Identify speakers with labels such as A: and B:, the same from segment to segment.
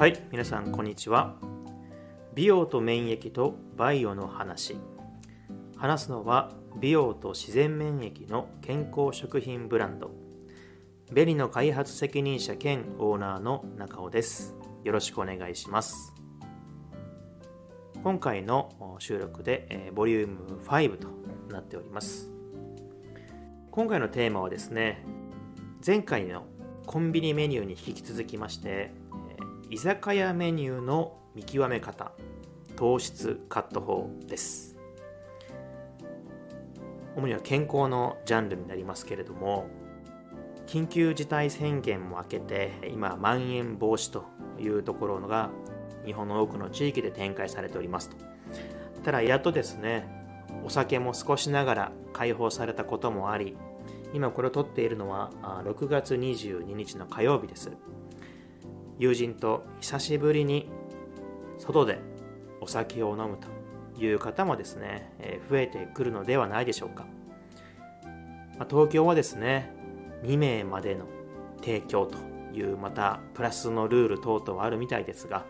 A: はい皆さんこんにちは。美容と免疫とバイオの話。話すのは美容と自然免疫の健康食品ブランド。ベリの開発責任者兼オーナーの中尾です。よろしくお願いします。今回の収録で、え、ボリューム5となっております。今回のテーマはですね前回のコンビニメニューに引き続きまして、居酒屋メニューの見極め方糖質カット法です。主には健康のジャンルになりますけれども緊急事態宣言も明けて今まん延防止というところが日本の多くの地域で展開されておりますと。ただやっとですねお酒も少しながら解放されたこともあり今これを撮っているのは6月22日の火曜日です。友人と久しぶりに外でお酒を飲むという方もですねえ増えてくるのではないでしょうか。ま東京はですね2名までの提供というまたプラスのルール等々はあるみたいですが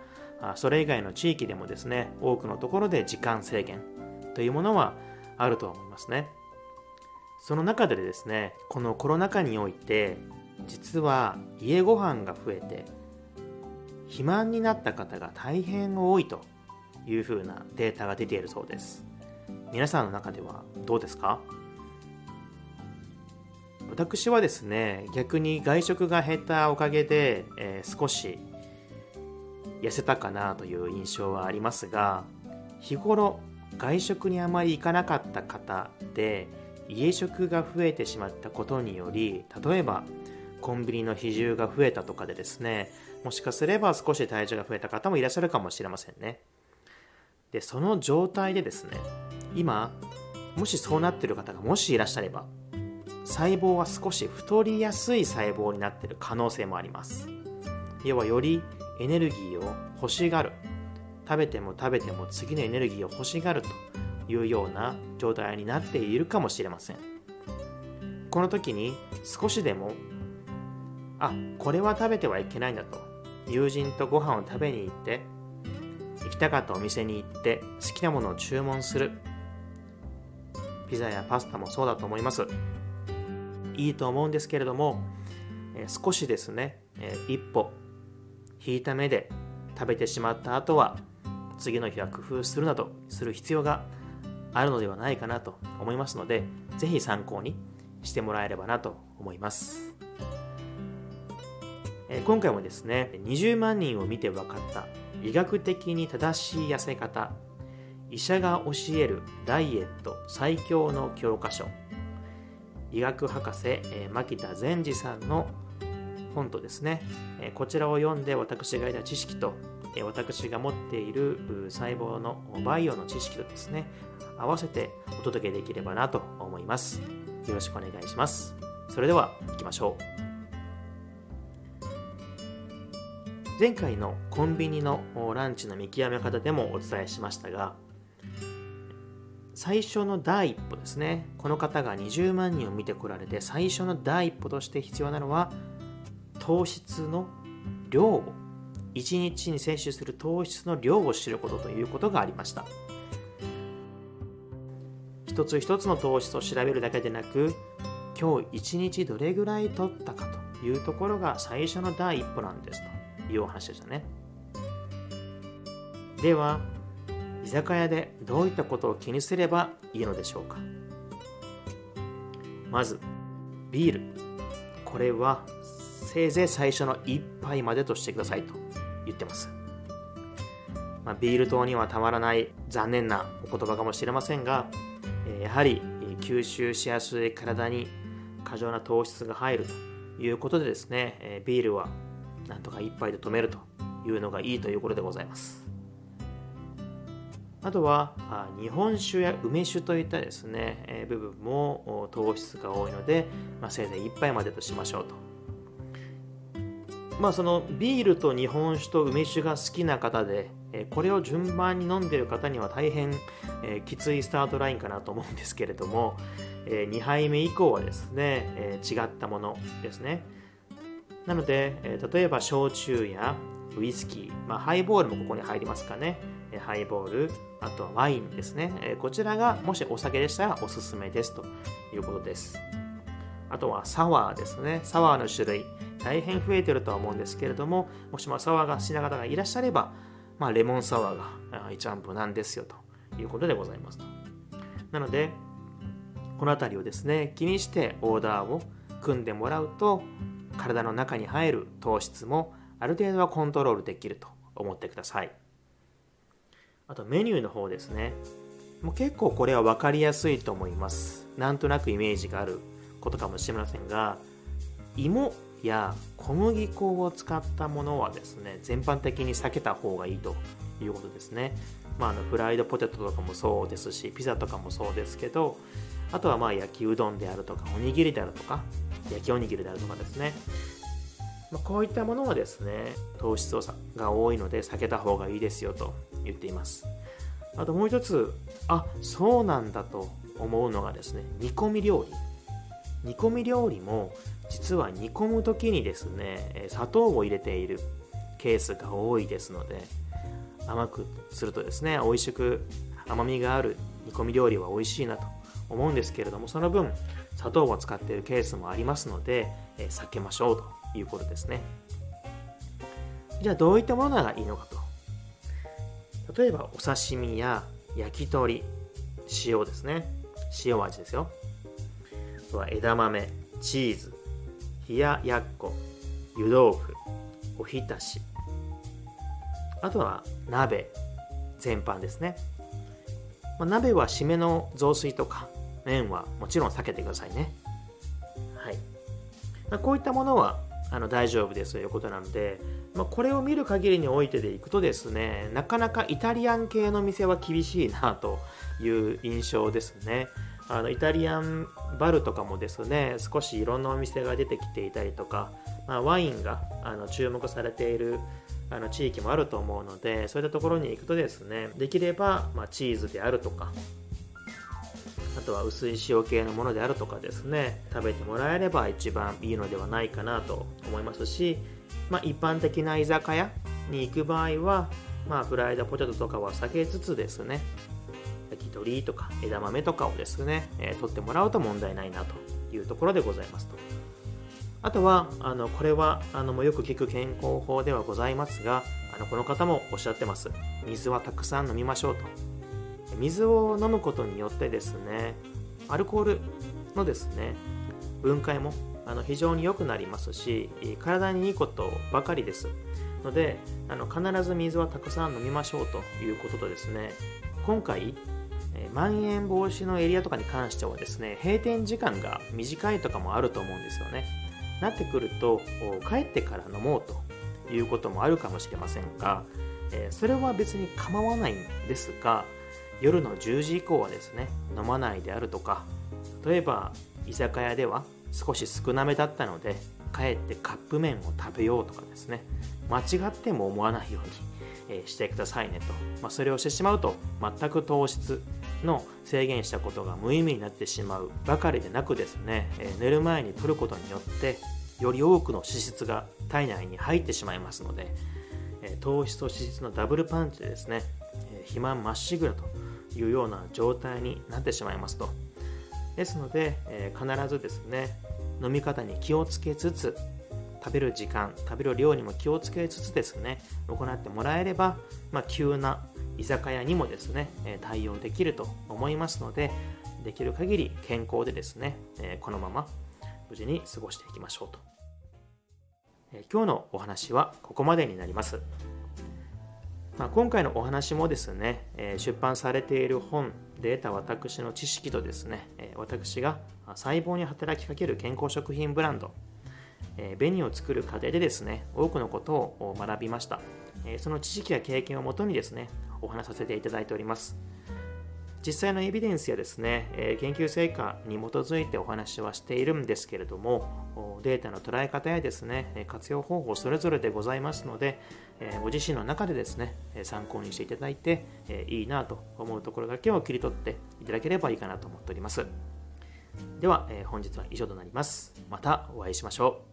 A: それ以外の地域でもですね多くのところで時間制限というものはあると思いますね。その中でですねこのコロナ禍において実は家ご飯が増えて肥満になった方が大変多いというふうなデータが出ているそうです。皆さんの中ではどうですか？私はですね逆に外食が減ったおかげで、えー、少し痩せたかなという印象はありますが日頃外食にあまり行かなかった方で家食が増えてしまったことにより例えばコンビニの比重が増えたとかでですねもしかすれば少し体重が増えた方もいらっしゃるかもしれませんね。でその状態でですね今もしそうなってる方がもしいらっしゃれば細胞は少し太りやすい細胞になってる可能性もあります。要はよりエネルギーを欲しがる。食べても食べても次のエネルギーを欲しがるというような状態になっているかもしれません。この時に少しでもあこれは食べてはいけないんだと友人とご飯を食べに行って行きたかったお店に行って好きなものを注文するピザやパスタもそうだと思いますいいと思うんですけれども、え少しですね、え一歩引いた目で食べてしまった後は次の日は工夫するなどする必要があるのではないかなと思いますので是非参考にしてもらえればなと思います。今回もですね20万人を見て分かった医学的に正しい痩せ方医者が教えるダイエット最強の教科書医学博士牧田善治さんの本とですね、こちらを読んで私が得た知識と、私が持っている細胞のバイオの知識とですね、合わせてお届けできればなと思います。よろしくお願いします。それでは行きましょう。前回のコンビニのランチの見極め方でもお伝えしましたが、最初の第一歩ですね。この方が20万人を見てこられて、最初の第一歩として必要なのは、糖質の量を1日に摂取する糖質の量を知ることということがありました一つ一つの糖質を調べるだけでなく今日1日どれぐらい取ったかというところが最初の第一歩なんですというお話でしたね。では居酒屋でどういったことを気にすればいいのでしょうか。まずビール。これはせいぜい最初の1杯までとしてくださいと言ってます。まあ、ビール糖にはたまらない残念なお言葉かもしれませんが、やはり吸収しやすい体に過剰な糖質が入るということでですね、ビールはなんとか1杯で止めるというのがいいということでございます。あとは日本酒や梅酒といったですね、え部分も糖質が多いので、まあ、せいぜい1杯までとしましょうとまあそのビールと日本酒と梅酒が好きな方で、えこれを順番に飲んでる方には大変、えきついスタートラインかなと思うんですけれども、え2杯目以降はですね、え違ったものですねなので、え例えば焼酎やウイスキー、まあ、ハイボールもここに入りますかね。ハイボールあとはワインですね。こちらがもしお酒でしたらおすすめですということです。あとはサワーですね。サワーの種類大変増えてるとは思うんですけれどももしもサワーが好きな方がいらっしゃれば、まあ、レモンサワーが一番無難ですよということでございますなのでこの辺りをですね気にしてオーダーを組んでもらうと体の中に入る糖質もある程度はコントロールできると思ってください。あとメニューの方ですね。もう結構これは分かりやすいと思います。なんとなくイメージがあることかもしれませんが芋や小麦粉を使ったものはですね全般的に避けた方がいいということですね、まあ、あのフライドポテトとかもそうですしピザとかもそうですけどあとはまあ焼きうどんであるとかおにぎりであるとか焼きおにぎりであるとかですね。まこういったものはですね糖質が多いので避けた方がいいですよと言っています。あともう一つあそうなんだと思うのがですね煮込み料理。煮込み料理も実は煮込む時にですね砂糖を入れているケースが多いですので甘くするとですね美味しく甘みがある煮込み料理は美味しいなと思うんですけれどもその分砂糖を使っているケースもありますので、え避けましょうということですね。じゃあどういったものがいいのかと。例えばお刺身や焼き鳥塩ですね。塩味ですよ。あとは枝豆チーズ冷ややっこ湯豆腐おひたし。あとは鍋全般ですね、まあ、鍋は締めの雑炊とか麺はもちろん避けてくださいね。はいまあ、こういったものはあの大丈夫ですということなので、まあ、これを見る限りにおいてでいくとですねなかなかイタリアン系の店は厳しいなという印象ですね。あのイタリアンバルとかもですね少しいろんなお店が出てきていたりとか、まあ、ワインがあの注目されているあの地域もあると思うのでそういったところに行くとですねできれば、まあ、チーズであるとかあとは薄い塩系のものであるとかですね食べてもらえれば一番いいのではないかなと思いますし、まあ、一般的な居酒屋に行く場合は、まあ、フライドポテトとかは避けつつですね焼き鳥とか枝豆とかをですね、えー、取ってもらうと問題ないなというところでございますと。あとはあのこれはあのよく聞く健康法ではございますがあのこの方もおっしゃってます。水はたくさん飲みましょうと。水を飲むことによってですねアルコールのですね分解もあの非常に良くなりますし体にいいことばかりです。のであの必ず水はたくさん飲みましょうということとですね今回まん延防止のエリアとかに関してはですね閉店時間が短いとかもあると思うんですよね。なってくると帰ってから飲もうということもあるかもしれませんがそれは別に構わないんですが夜の10時以降はですね飲まないであるとか例えば居酒屋では少し少なめだったので帰ってカップ麺を食べようとかですね間違っても思わないように、してくださいねと、まあ、それをしてしまうと全く糖質の制限したことが無意味になってしまうばかりでなくですね、え寝る前に取ることによってより多くの脂質が体内に入ってしまいますので、え糖質と脂質のダブルパンチでですね、え肥満まっしぐらというような状態になってしまいますと。ですので、え、必ずですね、飲み方に気をつけつつ、食べる時間、食べる量にも気をつけつつですね、行ってもらえれば、まあ、急な居酒屋にもですね、対応できると思いますので、できる限り健康でですね、このまま無事に過ごしていきましょうと。今日のお話はここまでになります。まあ、今回のお話もですね、出版されている本で得た私の知識とですね、私が細胞に働きかける健康食品ブランド、え紅を作る過程でですね、多くのことを学びました。えその知識や経験をもとにですね、お話させていただいております。実際のエビデンスやですね、え研究成果に基づいてお話はしているんですけれども、データの捉え方やですね、活用方法それぞれでございますので、ご自身の中でですね、参考にしていただいて、いいなと思うところだけを切り取っていただければいいかなと思っております。では、本日は以上となります。またお会いしましょう。